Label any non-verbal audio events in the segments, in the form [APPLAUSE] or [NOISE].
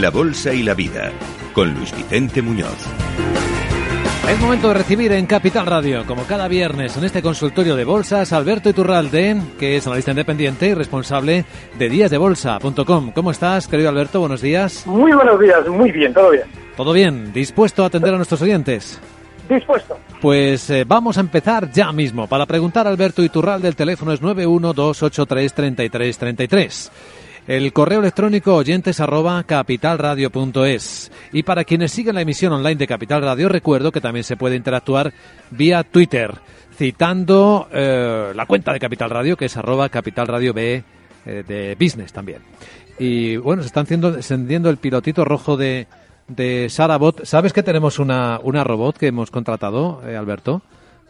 la Bolsa y la Vida, con Luis Vicente Muñoz. Es momento de recibir en Capital Radio, como cada viernes en este consultorio de bolsas, Alberto Iturralde, que es analista independiente y responsable de díasdebolsa.com. ¿Cómo estás, querido Alberto? Buenos días. Muy buenos días, muy bien, todo bien. ¿Todo bien? ¿Dispuesto a atender a nuestros oyentes? Dispuesto. Pues eh, vamos a empezar ya mismo. Para preguntar a Alberto Iturralde, el teléfono es 912833333. El correo electrónico oyentes arroba capitalradio.es. Y para quienes siguen la emisión online de Capital Radio, recuerdo que también se puede interactuar vía Twitter, citando eh, la cuenta de Capital Radio, que es arroba capitalradio B eh, de Business también. Y bueno, se está haciendo, encendiendo el pilotito rojo de, de Sarabot. ¿Sabes que tenemos una, una robot que hemos contratado, eh, Alberto?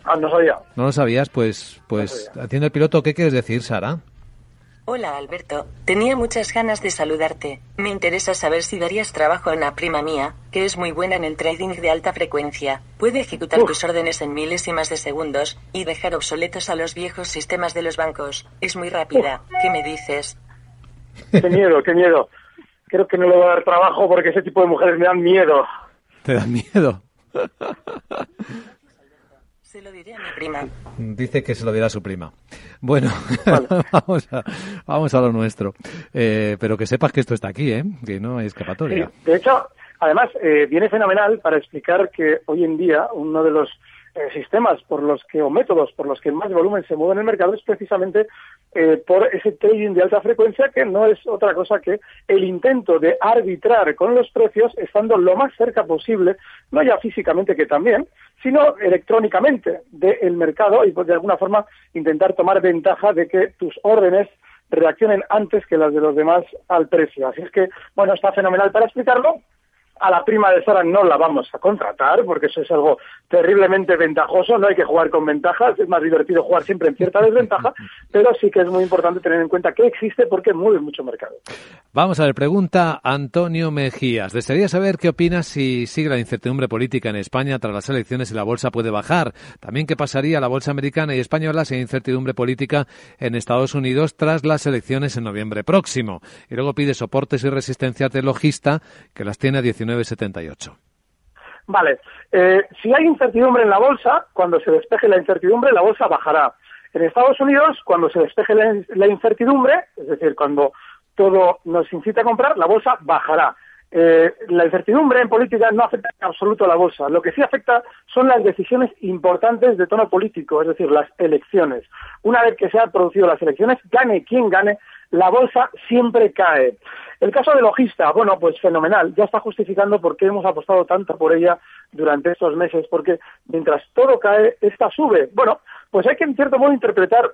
Ah, no sabía. ¿No lo sabías? Pues, pues haciendo el piloto, ¿qué quieres decir, Sara? Hola Alberto, tenía muchas ganas de saludarte. Me interesa saber si darías trabajo a una prima mía, que es muy buena en el trading de alta frecuencia. Puede ejecutar tus órdenes en milésimas de segundos y dejar obsoletos a los viejos sistemas de los bancos. Es muy rápida. ¿Qué me dices? Qué miedo, qué miedo. Creo que no le va a dar trabajo porque ese tipo de mujeres me dan miedo. ¿Te dan miedo? [LAUGHS] Se lo diré a mi prima. Dice que se lo dirá a su prima. Bueno, [LAUGHS] vamos, a, vamos a lo nuestro. Eh, pero que sepas que esto está aquí, ¿eh? que no hay escapatoria. de hecho, además, eh, viene fenomenal para explicar que hoy en día uno de los eh, sistemas por los que, o métodos por los que más volumen se mueve en el mercado es precisamente eh, por ese trading de alta frecuencia que no es otra cosa que el intento de arbitrar con los precios estando lo más cerca posible, no ya físicamente que también, sino electrónicamente del mercado y pues, de alguna forma intentar tomar ventaja de que tus órdenes reaccionen antes que las de los demás al precio. Así es que, bueno, está fenomenal para explicarlo a la prima de Sara no la vamos a contratar porque eso es algo terriblemente ventajoso, no hay que jugar con ventajas, es más divertido jugar siempre en cierta desventaja, [LAUGHS] pero sí que es muy importante tener en cuenta que existe porque mueve mucho mercado. Vamos a ver, pregunta Antonio Mejías. Desearía saber qué opinas si sigue la incertidumbre política en España tras las elecciones y la bolsa puede bajar. También qué pasaría a la bolsa americana y española si hay incertidumbre política en Estados Unidos tras las elecciones en noviembre próximo. Y luego pide soportes y resistencias de logista que las tiene a 19,78. Vale, eh, si hay incertidumbre en la bolsa, cuando se despeje la incertidumbre, la bolsa bajará. En Estados Unidos, cuando se despeje la, la incertidumbre, es decir, cuando todo nos incita a comprar, la bolsa bajará. eh, la incertidumbre en política no afecta en absoluto a la bolsa. Lo que sí afecta son las decisiones importantes de tono político, es decir, las elecciones. Una vez que se han producido las elecciones, gane quien gane, la bolsa siempre cae. El caso de Logista, bueno, pues fenomenal. Ya está justificando por qué hemos apostado tanto por ella durante estos meses, porque mientras todo cae, esta sube. Bueno, pues hay que en cierto modo interpretar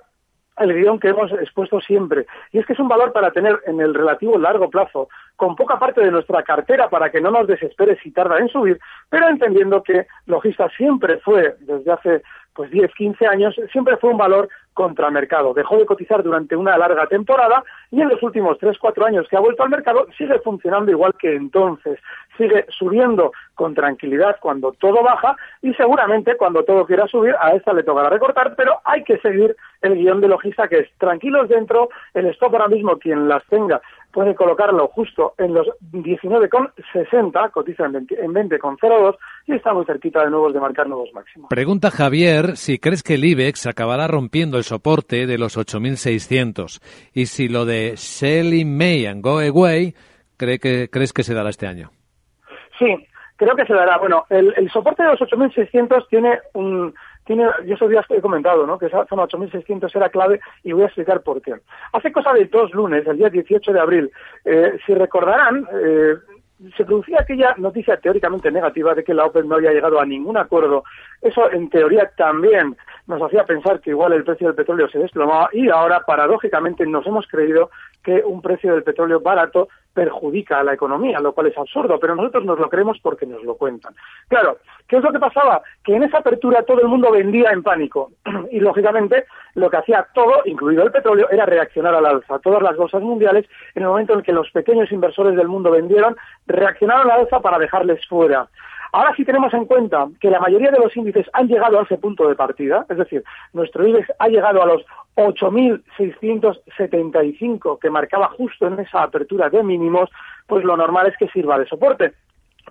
el guion que hemos expuesto siempre. Y es que es un valor para tener en el relativo largo plazo, con poca parte de nuestra cartera para que no nos desespere si tarda en subir, pero entendiendo que Logista siempre fue, desde hace pues 10, 15 años, siempre fue un valor contra mercado. Dejó de cotizar durante una larga temporada y en los últimos 3, 4 años que ha vuelto al mercado sigue funcionando igual que entonces. Sigue subiendo con tranquilidad cuando todo baja y seguramente cuando todo quiera subir a esta le tocará recortar, pero hay que seguir el guion de logista que es tranquilos dentro, el stop ahora mismo quien las tenga puede colocarlo justo en los 19,60, cotiza en 20,02 y está muy cerquita de nuevos de marcar nuevos máximos. Pregunta Javier si crees que el IBEX acabará rompiendo el soporte de los 8.600 y si lo de Selling May and Go Away cree que, crees que se dará este año. Sí, creo que se dará. Bueno, el, el soporte de los 8.600 tiene un tiene, yo esos días he comentado, ¿no? Que esa zona 8600 era clave y voy a explicar por qué. Hace cosa de dos lunes, el día 18 de abril, eh, si recordarán, eh, se producía aquella noticia teóricamente negativa de que la OPEP no había llegado a ningún acuerdo. Eso, en teoría, también nos hacía pensar que igual el precio del petróleo se desplomaba y ahora, paradójicamente, nos hemos creído que un precio del petróleo barato perjudica a la economía, lo cual es absurdo, pero nosotros nos lo creemos porque nos lo cuentan. Claro, ¿qué es lo que pasaba? Que en esa apertura todo el mundo vendía en pánico [CLEARS THROAT] y, lógicamente, lo que hacía todo, incluido el petróleo, era reaccionar al alza. Todas las bolsas mundiales, en el momento en que los pequeños inversores del mundo vendieron, reaccionaron al alza para dejarles fuera. Ahora sí tenemos en cuenta que la mayoría de los índices han llegado a ese punto de partida, es decir, nuestro índice ha llegado a los 8.675 que marcaba justo en esa apertura de mínimos, pues lo normal es que sirva de soporte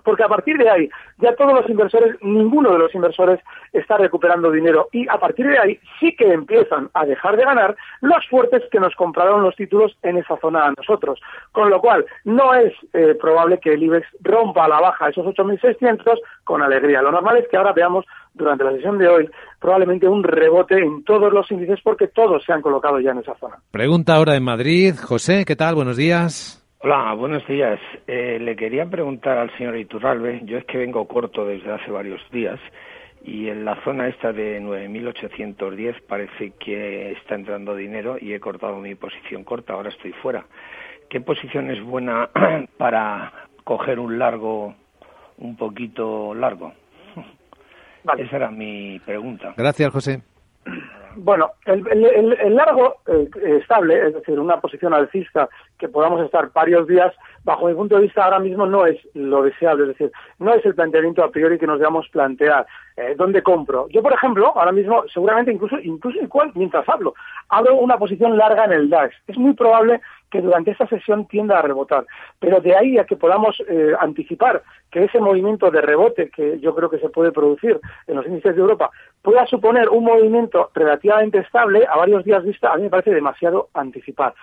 porque a partir de ahí ya todos los inversores, ninguno de los inversores está recuperando dinero y a partir de ahí sí que empiezan a dejar de ganar los fuertes que nos compraron los títulos en esa zona a nosotros. Con lo cual, no es eh, probable que el IBEX rompa a la baja esos 8.600 con alegría. Lo normal es que ahora veamos durante la sesión de hoy probablemente un rebote en todos los índices porque todos se han colocado ya en esa zona. Pregunta ahora en Madrid. José, ¿qué tal? Buenos días. Hola, buenos días. Eh, le quería preguntar al señor Iturralbe, yo es que vengo corto desde hace varios días y en la zona esta de 9.810 parece que está entrando dinero y he cortado mi posición corta, ahora estoy fuera. ¿Qué posición es buena [CLEARS THROAT] para coger un largo, un poquito largo? Esa era mi pregunta. Gracias, José. Bueno, el, largo eh, estable, es decir, una posición alcista que podamos estar varios días, bajo mi punto de vista ahora mismo no es lo deseable, es decir, no es el planteamiento a priori que nos debamos plantear. Eh, ¿Dónde compro? Yo, por ejemplo, ahora mismo, seguramente incluso, incluso igual, mientras hablo, abro una posición larga en el DAX. Es muy probable que durante esta sesión tienda a rebotar. Pero de ahí a que podamos eh, anticipar que ese movimiento de rebote que yo creo que se puede producir en los índices de Europa pueda suponer un movimiento relativamente estable a varios días vista, a mí me parece demasiado anticipar.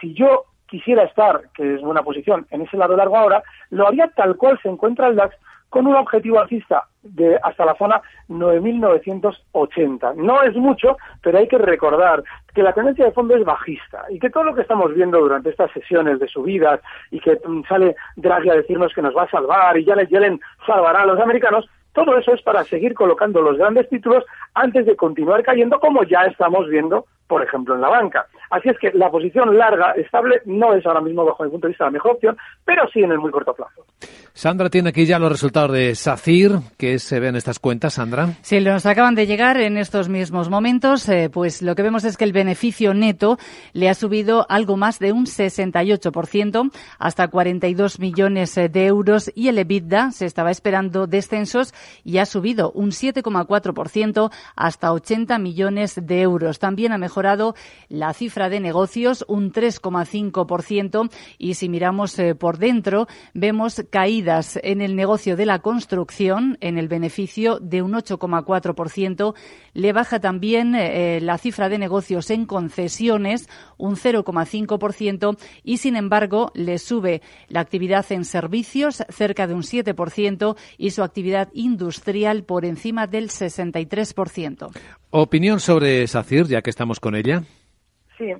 Si yo quisiera estar, que es buena posición, en ese lado largo ahora, lo haría tal cual se encuentra el DAX con un objetivo alcista de hasta la zona 9.980. No es mucho, pero hay que recordar que la tendencia de fondo es bajista y que todo lo que estamos viendo durante estas sesiones de subidas y que mm, sale Draghi a decirnos que nos va a salvar y Janet Yellen salvará a los americanos, todo eso es para seguir colocando los grandes títulos antes de continuar cayendo como ya estamos viendo por ejemplo, en la banca. Así es que la posición larga, estable, no es ahora mismo, bajo mi punto de vista, la mejor opción, pero sí en el muy corto plazo. Sandra tiene aquí ya los resultados de SACIR, que se ven estas cuentas, Sandra. Sí, nos acaban de llegar en estos mismos momentos. Eh, pues lo que vemos es que el beneficio neto le ha subido algo más de un 68%, hasta 42 millones de euros, y el EBITDA se estaba esperando descensos y ha subido un 7,4% hasta 80 millones de euros. También ha mejorado la cifra de negocios un 3,5% y si miramos eh, por dentro vemos caídas en el negocio de la construcción en el beneficio de un 8,4%, le baja también eh, la cifra de negocios en concesiones un 0,5% y, sin embargo, le sube la actividad en servicios cerca de un 7% y su actividad industrial por encima del 63%. Opinión sobre SACIR, ya que estamos con ella. Sí,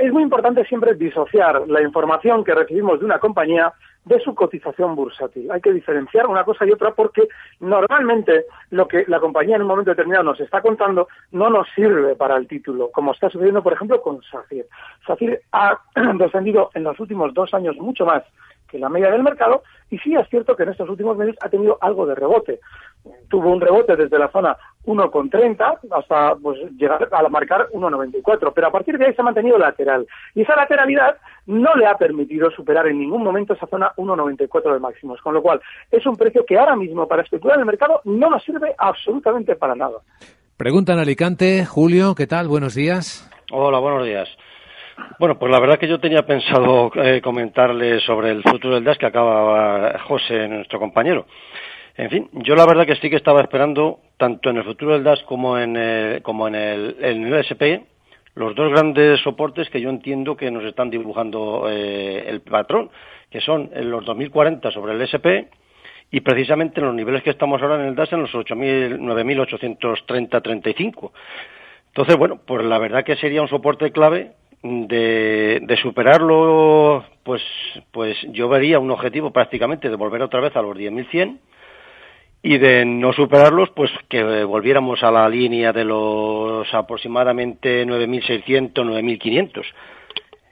es muy importante siempre disociar la información que recibimos de una compañía de su cotización bursátil. Hay que diferenciar una cosa y otra porque normalmente lo que la compañía en un momento determinado nos está contando no nos sirve para el título, como está sucediendo, por ejemplo, con SACIR. SACIR ha [CLEARS THROAT] descendido en los últimos dos años mucho más que la media del mercado y sí es cierto que en estos últimos meses ha tenido algo de rebote. Tuvo un rebote desde la zona 1,30 hasta pues, llegar a marcar 1,94, pero a partir de ahí se ha mantenido lateral. Y esa lateralidad no le ha permitido superar en ningún momento esa zona 1,94 de máximos, con lo cual es un precio que ahora mismo para especular en el mercado no nos sirve absolutamente para nada. Pregunta en Alicante, Julio, ¿qué tal? Buenos días. Hola, buenos días. Bueno, pues la verdad que yo tenía pensado eh, comentarle sobre el futuro del DAS que acaba José, nuestro compañero. En fin, yo la verdad que sí que estaba esperando, tanto en el futuro del DAS como en el, como en el, en el SP, los dos grandes soportes que yo entiendo que nos están dibujando eh, el patrón, que son los 2040 sobre el SP y precisamente en los niveles que estamos ahora en el DAS en los 9.830-35. Entonces, bueno, pues la verdad que sería un soporte clave de, de, superarlo, pues, pues yo vería un objetivo prácticamente de volver otra vez a los 10.100 y de no superarlos, pues que volviéramos a la línea de los aproximadamente 9.600, 9.500.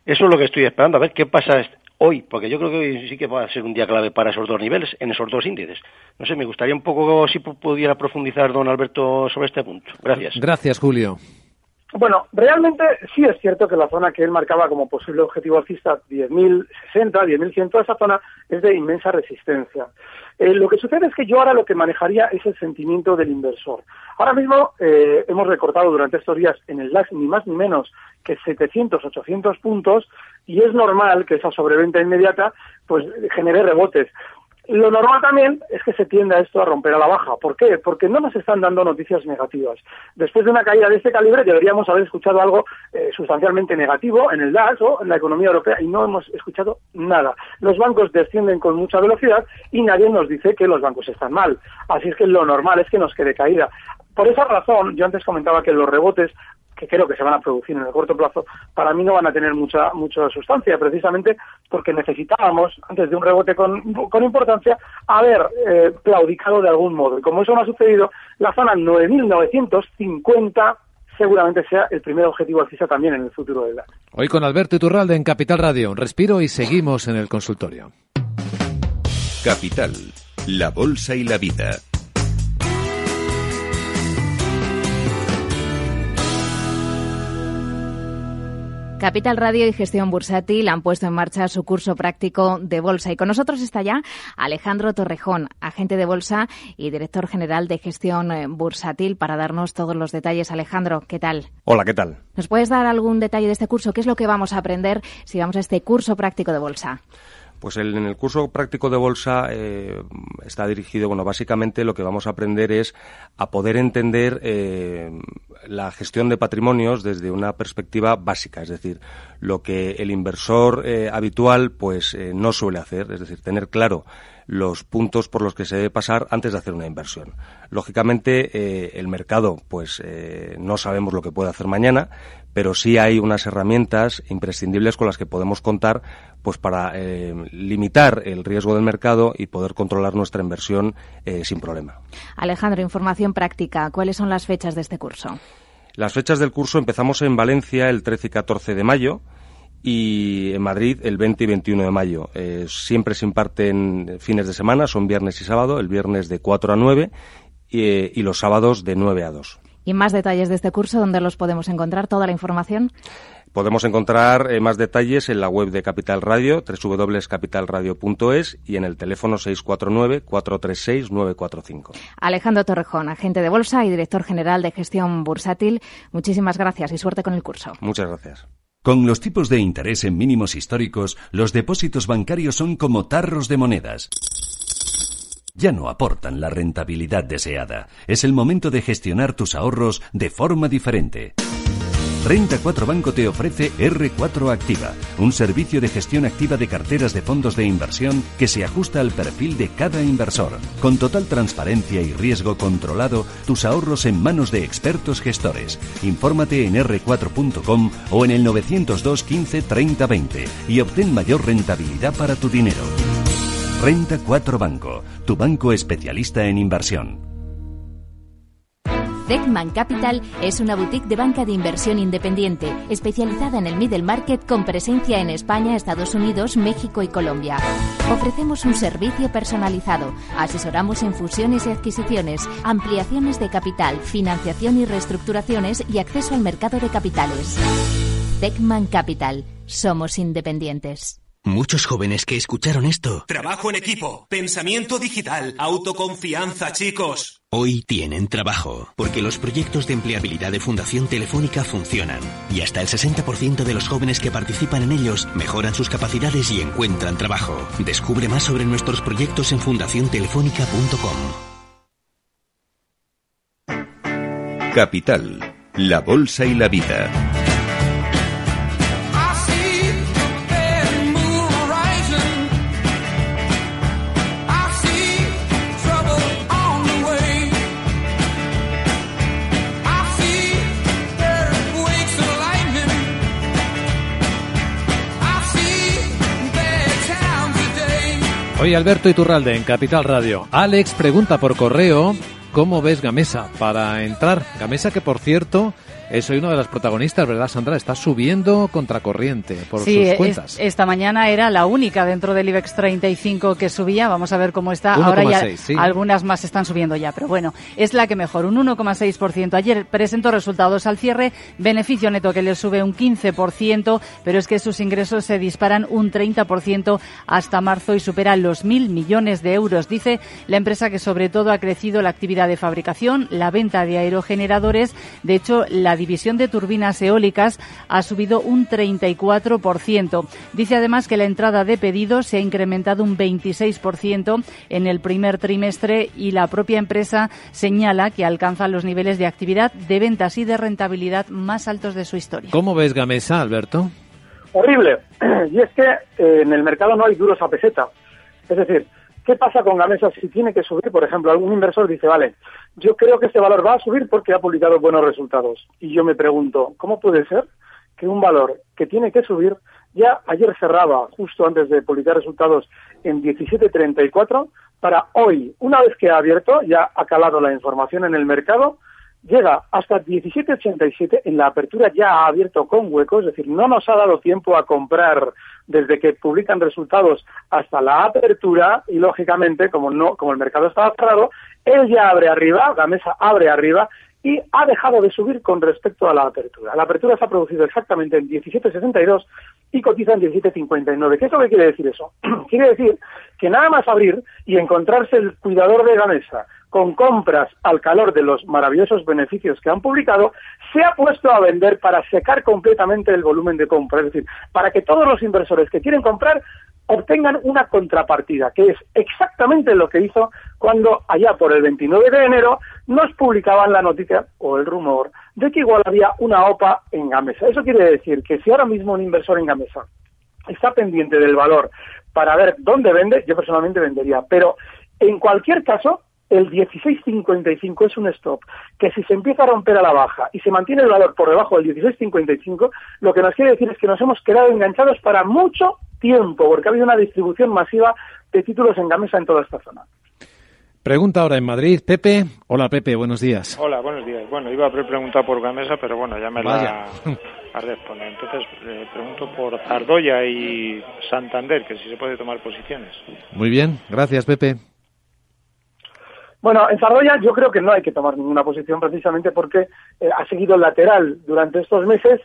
Eso es lo que estoy esperando, a ver qué pasa hoy, porque yo creo que hoy sí que va a ser un día clave para esos dos niveles, en esos dos índices. No sé, me gustaría un poco si pudiera profundizar, don Alberto, sobre este punto. Gracias. Gracias, Julio. Bueno, realmente sí es cierto que la zona que él marcaba como posible objetivo alcista, 10.060, 10.100, esa zona es de inmensa resistencia. Eh, lo que sucede es que yo ahora lo que manejaría es el sentimiento del inversor. Ahora mismo eh, hemos recortado durante estos días en el DAX ni más ni menos que 700, 800 puntos y es normal que esa sobreventa inmediata pues genere rebotes. Lo normal también es que se tienda esto a romper a la baja. ¿Por qué? Porque no nos están dando noticias negativas. Después de una caída de este calibre deberíamos haber escuchado algo eh, sustancialmente negativo en el DAX o en la economía europea y no hemos escuchado nada. Los bancos descienden con mucha velocidad y nadie nos dice que los bancos están mal. Así es que lo normal es que nos quede caída. Por esa razón, yo antes comentaba que los rebotes que creo que se van a producir en el corto plazo, para mí no van a tener mucha mucha sustancia, precisamente porque necesitábamos, antes de un rebote con, importancia, haber eh, claudicado de algún modo. Y como eso no ha sucedido, la zona 9.950 seguramente sea el primer objetivo alcista también en el futuro de la. Hoy con Alberto Iturralde en Capital Radio. Respiro y seguimos en el consultorio. Capital, la bolsa y la vida. Capital Radio y Gestión Bursátil han puesto en marcha su curso práctico de bolsa. Y con nosotros está ya Alejandro Torrejón, agente de bolsa y director general de Gestión eh, Bursátil, para darnos todos los detalles. Alejandro, ¿qué tal? Hola, ¿qué tal? ¿Nos puedes dar algún detalle de este curso? ¿Qué es lo que vamos a aprender si vamos a este curso práctico de bolsa? Pues en el curso práctico de bolsa eh, está dirigido, bueno, básicamente lo que vamos a aprender es a poder entender eh, la gestión de patrimonios desde una perspectiva básica, es decir, lo que el inversor eh, habitual pues no suele hacer, es decir, tener claro los puntos por los que se debe pasar antes de hacer una inversión. Lógicamente, el mercado, pues no sabemos lo que puede hacer mañana, pero sí hay unas herramientas imprescindibles con las que podemos contar pues para eh, limitar el riesgo del mercado y poder controlar nuestra inversión eh, sin problema. Alejandro, información práctica. ¿Cuáles son las fechas de este curso? Las fechas del curso empezamos en Valencia el 13 y 14 de mayo y en Madrid el 20 y 21 de mayo. Eh, siempre se imparten fines de semana, son viernes y sábado, el viernes de 4 a 9 y, y los sábados de 9 a 2. ¿Y más detalles de este curso? ¿Dónde los podemos encontrar? ¿Toda la información? Podemos encontrar eh, más detalles en la web de Capital Radio, www.capitalradio.es y en el teléfono 649-436-945. Alejandro Torrejón, agente de bolsa y director general de gestión bursátil, muchísimas gracias y suerte con el curso. Muchas gracias. Con los tipos de interés en mínimos históricos, los depósitos bancarios son como tarros de monedas ya no aportan la rentabilidad deseada. Es el momento de gestionar tus ahorros de forma diferente. Renta 4 Banco te ofrece R4 Activa, un servicio de gestión activa de carteras de fondos de inversión que se ajusta al perfil de cada inversor. Con total transparencia y riesgo controlado, tus ahorros en manos de expertos gestores. Infórmate en r4.com o en el 902 15 30 20 y obtén mayor rentabilidad para tu dinero. Renta 4 Banco, tu banco especialista en inversión. Deckman Capital es una boutique de banca de inversión independiente, especializada en el middle market con presencia en España, Estados Unidos, México y Colombia. Ofrecemos un servicio personalizado, asesoramos en fusiones y adquisiciones, ampliaciones de capital, financiación y reestructuraciones y acceso al mercado de capitales. Deckman Capital, somos independientes. Muchos jóvenes que escucharon esto Trabajo en equipo, pensamiento digital, autoconfianza, chicos. hoy tienen trabajo, porque los proyectos de empleabilidad de Fundación Telefónica funcionan y hasta el 60% de los jóvenes que participan en ellos mejoran sus capacidades y encuentran trabajo. Descubre más sobre nuestros proyectos en fundaciontelefónica.com. Capital, la Bolsa y la Vida. Hoy Alberto Iturralde en Capital Radio. Alex pregunta por correo cómo ves Gamesa para entrar. Gamesa que por cierto es hoy una de las protagonistas, ¿verdad Sandra? Está subiendo contracorriente por Sí, sus es- cuentas. esta mañana era la única dentro del IBEX 35 que subía. Vamos a ver cómo está. Ahora ya 1,6, sí. algunas más están subiendo ya, pero bueno, es la que mejor, un 1,6%. Ayer presentó resultados al cierre, beneficio neto que le sube un 15%, pero es que sus ingresos se disparan un 30% hasta marzo y superan los mil millones de euros. Dice la empresa que sobre todo ha crecido la actividad de fabricación, la venta de aerogeneradores. De hecho, la división de turbinas eólicas ha subido un 34%. Dice además que la entrada de pedidos se ha incrementado un 26% en el primer trimestre y la propia empresa señala que alcanza los niveles de actividad, de ventas y de rentabilidad más altos de su historia. ¿Cómo ves Gamesa, Alberto? horrible. [CLEARS THROAT] Y es que eh, en el mercado no hay duros a peseta. Es decir, ¿qué pasa con Gamesa si tiene que subir? Por ejemplo, algún inversor dice, vale, yo creo que este valor va a subir porque ha publicado buenos resultados. Y yo me pregunto, ¿cómo puede ser que un valor que tiene que subir ya ayer cerraba justo antes de publicar resultados en 17.34 para hoy, una vez que ha abierto, ya ha calado la información en el mercado, llega hasta 17.87 en la apertura ya ha abierto con huecos, es decir, no nos ha dado tiempo a comprar desde que publican resultados hasta la apertura y lógicamente como no como el mercado estaba cerrado, él ya abre arriba, la mesa abre arriba y ha dejado de subir con respecto a la apertura. La apertura se ha producido exactamente en 17.62 y cotiza en 17.59. ¿Qué es lo que quiere decir eso? [CLEARS THROAT] quiere decir que nada más abrir y encontrarse el cuidador de la mesa con compras al calor de los maravillosos beneficios que han publicado, se ha puesto a vender para secar completamente el volumen de compra. Es decir, para que todos los inversores que quieren comprar obtengan una contrapartida, que es exactamente lo que hizo cuando allá por el 29 de enero nos publicaban la noticia o el rumor de que igual había una OPA en Gamesa. Eso quiere decir que si ahora mismo un inversor en Gamesa está pendiente del valor para ver dónde vende, yo personalmente vendería, pero en cualquier caso, el 16.55 es un stop, que si se empieza a romper a la baja y se mantiene el valor por debajo del 16.55, lo que nos quiere decir es que nos hemos quedado enganchados para mucho tiempo, porque ha habido una distribución masiva de títulos en Gamesa en toda esta zona. Pregunta ahora en Madrid. Pepe. Hola Pepe, buenos días. Hola, buenos días. Bueno, iba a preguntar por Gamesa, pero bueno, ya me Vaya. la ha respondido. Entonces, le pregunto por Zardoya y Santander, que si se puede tomar posiciones. Muy bien, gracias Pepe. Bueno, en Zardoya yo creo que no hay que tomar ninguna posición precisamente porque eh, ha seguido lateral durante estos meses,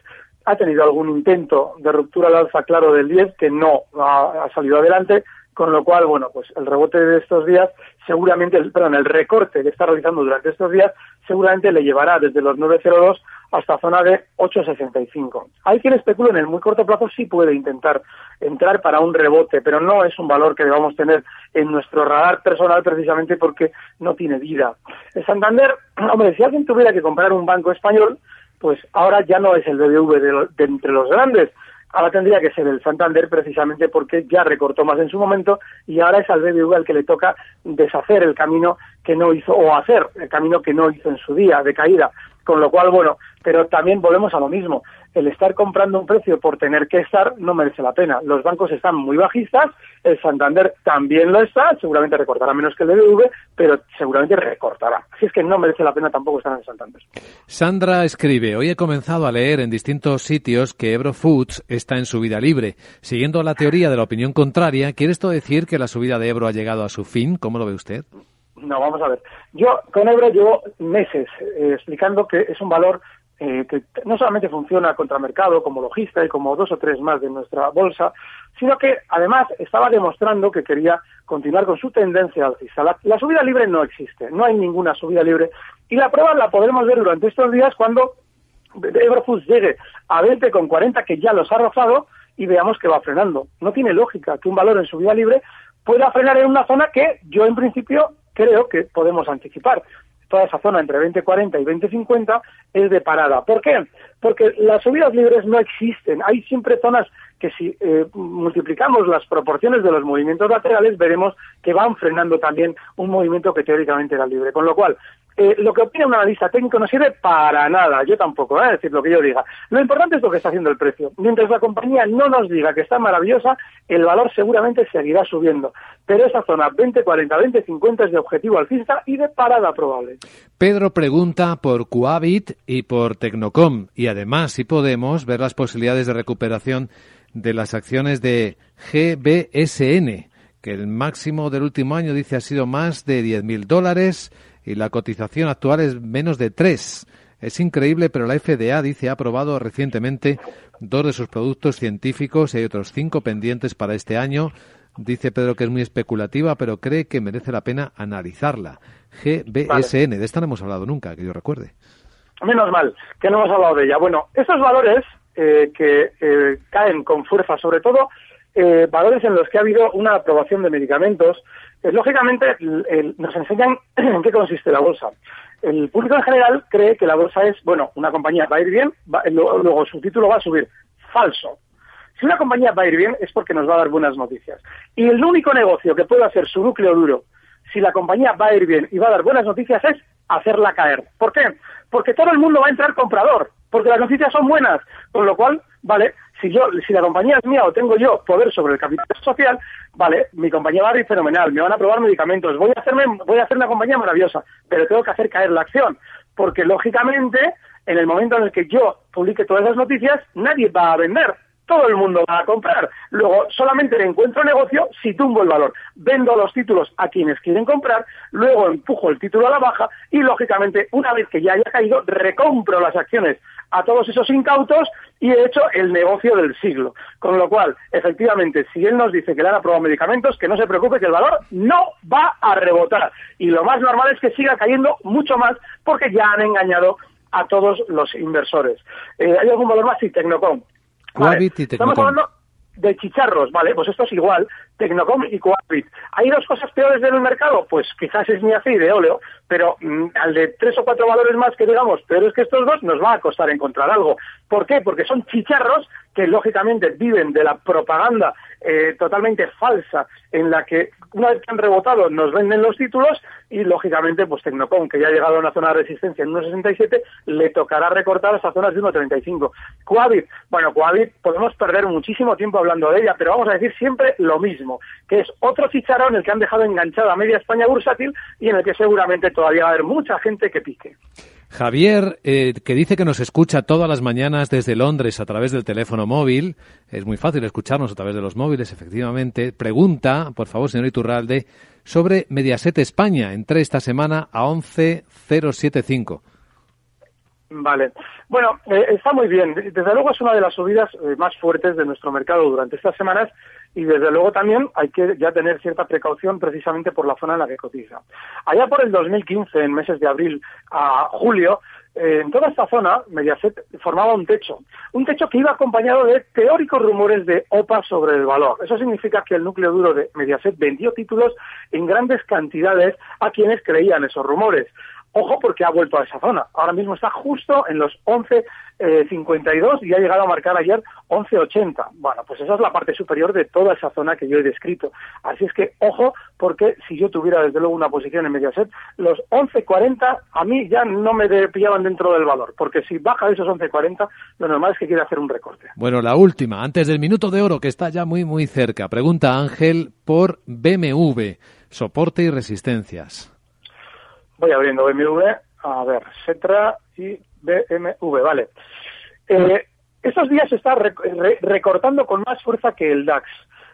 ha tenido algún intento de ruptura al alza claro del 10 que no ha, salido adelante, con lo cual, bueno, pues el rebote de estos días seguramente, perdón, el recorte que está realizando durante estos días seguramente le llevará desde los 9.02 hasta zona de 8,65. Hay quien especula en el muy corto plazo sí puede intentar entrar para un rebote, pero no es un valor que debamos tener en nuestro radar personal precisamente porque no tiene vida. El Santander, [CLEARS THROAT] hombre, si alguien tuviera que comprar un banco español, pues ahora ya no es el BBV de entre los grandes, ahora tendría que ser el Santander precisamente porque ya recortó más en su momento y ahora es al BBV al que le toca deshacer el camino que no hizo o hacer el camino que no hizo en su día de caída. Con lo cual, bueno, pero también volvemos a lo mismo. El estar comprando un precio por tener que estar no merece la pena. Los bancos están muy bajistas, el Santander también lo está, seguramente recortará menos que el BBV, pero seguramente recortará. Así es que no merece la pena tampoco estar en el Santander. Sandra escribe, hoy he comenzado a leer en distintos sitios que Ebro Foods está en subida libre. Siguiendo la teoría de la opinión contraria, ¿quiere esto decir que la subida de Ebro ha llegado a su fin? ¿Cómo lo ve usted? No, vamos a ver. Yo con Ebro llevo meses eh, explicando que es un valor eh, que no solamente funciona contra mercado como logista y como dos o tres más de nuestra bolsa, sino que además estaba demostrando que quería continuar con su tendencia alcista. La, la subida libre no existe, no hay ninguna subida libre y la prueba la podremos ver durante estos días cuando Eurofoods llegue a 20,40 que ya los ha rozado y veamos que va frenando. No tiene lógica que un valor en subida libre pueda frenar en una zona que yo en principio creo que podemos anticipar. Toda esa zona entre 20.40 y 20.50 es de parada. ¿Por qué? Porque las subidas libres no existen. Hay siempre zonas que si eh, multiplicamos las proporciones de los movimientos laterales veremos que van frenando también un movimiento que teóricamente era libre. Con lo cual, eh, lo que opina un analista técnico no sirve para nada, yo tampoco, ¿eh? decir lo que yo diga. Lo importante es lo que está haciendo el precio. Mientras la compañía no nos diga que está maravillosa, el valor seguramente seguirá subiendo. Pero esa zona 20, 40, 20, 50 es de objetivo alcista y de parada probable. Pedro pregunta por Coavit y por Tecnocom y además si podemos ver las posibilidades de recuperación de las acciones de GBSN, que el máximo del último año dice ha sido más de 10.000 dólares y la cotización actual es menos de 3. Es increíble, pero la FDA dice ha aprobado recientemente dos de sus productos científicos y hay otros cinco pendientes para este año. Dice Pedro que es muy especulativa, pero cree que merece la pena analizarla. GBSN, de esta no hemos hablado nunca, que yo recuerde. Menos mal que no hemos hablado de ella. Bueno, esos valores eh, que eh, caen con fuerza, sobre todo eh, valores en los que ha habido una aprobación de medicamentos, lógicamente nos enseñan [CLEARS THROAT] en qué consiste la bolsa. El público en general cree que la bolsa es, bueno, una compañía va a ir bien, luego su título va a subir. Falso. Si una compañía va a ir bien es porque nos va a dar buenas noticias. Y el único negocio que puede hacer su núcleo duro, si la compañía va a ir bien y va a dar buenas noticias, es hacerla caer. ¿Por qué? Porque todo el mundo va a entrar comprador, porque las noticias son buenas, con lo cual, vale, si yo, si la compañía es mía o tengo yo poder sobre el capital social, vale, mi compañía va a ir fenomenal, me van a probar medicamentos, voy a hacerme, voy a hacer una compañía maravillosa, pero tengo que hacer caer la acción, porque lógicamente, en el momento en el que yo publique todas esas noticias, nadie va a vender, todo el mundo va a comprar. Luego, solamente le encuentro negocio si tumbo el valor. Vendo los títulos a quienes quieren comprar, luego empujo el título a la baja y, lógicamente, una vez que ya haya caído, recompro las acciones a todos esos incautos y he hecho el negocio del siglo. Con lo cual, efectivamente, si él nos dice que le han aprobado medicamentos, que no se preocupe que el valor no va a rebotar. Y lo más normal es que siga cayendo mucho más porque ya han engañado a todos los inversores. Eh, ¿Hay algún valor más? Sí, Tecnocom. Estamos hablando de chicharros, ¿vale? Pues esto es igual, Tecnocom y Coavit. ¿Hay dos cosas peores en el mercado? Pues quizás es mi y de óleo, pero mm, al de tres o cuatro valores más que digamos peores que estos dos, nos va a costar encontrar algo. ¿Por qué? Porque son chicharros que lógicamente viven de la propaganda eh, totalmente falsa en la que una vez que han rebotado nos venden los títulos y lógicamente pues Tecnocom que ya ha llegado a una zona de resistencia en 1.67 le tocará recortar hasta zonas de 1.35 Coavit, bueno Coavit podemos perder muchísimo tiempo hablando de ella pero vamos a decir siempre lo mismo que es otro chicharrón en el que han dejado enganchado a media España bursátil y en el que seguramente todavía va a haber mucha gente que pique Javier, eh, que dice que nos escucha todas las mañanas desde Londres a través del teléfono móvil, es muy fácil escucharnos a través de los móviles, efectivamente, pregunta, por favor, señor Iturralde, sobre Mediaset España. Entré esta semana a 11.075. Vale. Bueno, eh, está muy bien. Desde luego es una de las subidas eh, más fuertes de nuestro mercado durante estas semanas y desde luego también hay que ya tener cierta precaución precisamente por la zona en la que cotiza. Allá por el 2015, en meses de abril a julio, eh, en toda esta zona, Mediaset formaba un techo. Un techo que iba acompañado de teóricos rumores de OPA sobre el valor. Eso significa que el núcleo duro de Mediaset vendió títulos en grandes cantidades a quienes creían esos rumores. Ojo porque ha vuelto a esa zona. Ahora mismo está justo en los 11.52 eh, y ha llegado a marcar ayer 11.80. Bueno, pues esa es la parte superior de toda esa zona que yo he descrito. Así es que ojo porque si yo tuviera desde luego una posición en Mediaset, los 11.40 a mí ya no me pillaban dentro del valor. Porque si baja de esos 11.40 lo normal es que quiera hacer un recorte. Bueno, la última, antes del minuto de oro que está ya muy muy cerca. Pregunta Ángel por BMW, soporte y resistencias. Voy abriendo BMW, a ver, Setra y BMW, vale. Eh, estos días se está recortando con más fuerza que el DAX.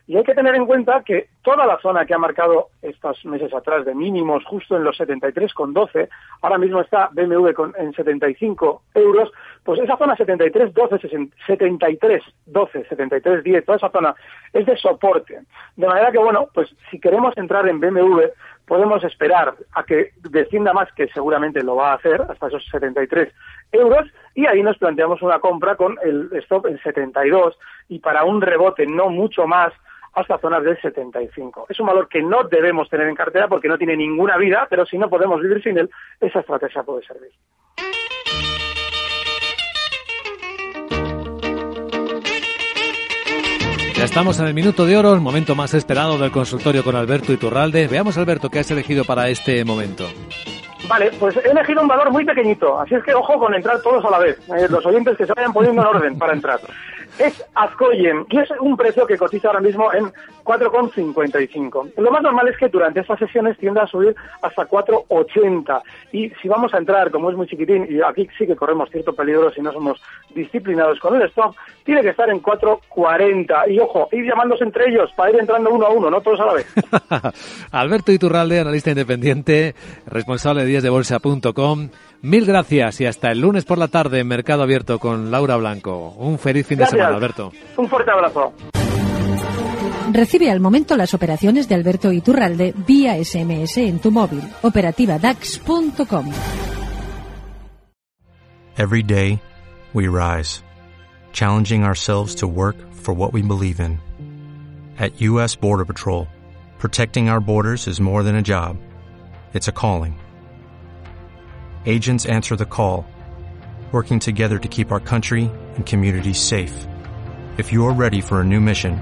Y hay que tener en cuenta que toda la zona que ha marcado estos meses atrás de mínimos justo en los 73,12, ahora mismo está BMW con, en 75 euros, pues esa zona 73,12, 73,12, 73,10, toda esa zona es de soporte. De manera que, bueno, pues si queremos entrar en BMW, podemos esperar a que descienda más, que seguramente lo va a hacer, hasta esos 73 euros, y ahí nos planteamos una compra con el stop en 72, y para un rebote no mucho más, hasta zonas del 75. Es un valor que no debemos tener en cartera porque no tiene ninguna vida, pero si no podemos vivir sin él, esa estrategia puede servir. Estamos en el minuto de oro, el momento más esperado del consultorio con Alberto Iturralde. Veamos, Alberto, qué has elegido para este momento. Vale, pues he elegido un valor muy pequeñito, así es que ojo con entrar todos a la vez. Eh, los oyentes que se vayan poniendo en orden para entrar es Azcoyen, y es un precio que cotiza ahora mismo en 4,55. Lo más normal es que durante estas sesiones tienda a subir hasta 4,80. Y si vamos a entrar, como es muy chiquitín, y aquí sí que corremos cierto peligro si no somos disciplinados con el stop, tiene que estar en 4,40. Y ojo, ir llamándose entre ellos para ir entrando uno a uno, no todos a la vez. [LAUGHS] Alberto Iturralde, analista independiente, responsable de díasdebolsa.com. Mil gracias y hasta el lunes por la tarde en Mercado Abierto con Laura Blanco. Un feliz fin de semana, Alberto. Un fuerte abrazo. Recibe al momento las operaciones de Alberto Iturralde vía SMS en tu móvil. Operativa DAX.com. Every day, we rise, challenging ourselves to work for what we believe in. At U.S. Border Patrol, protecting our borders is more than a job, it's a calling. agents answer the call, working together to keep our country and communities safe. If you are ready for a new mission,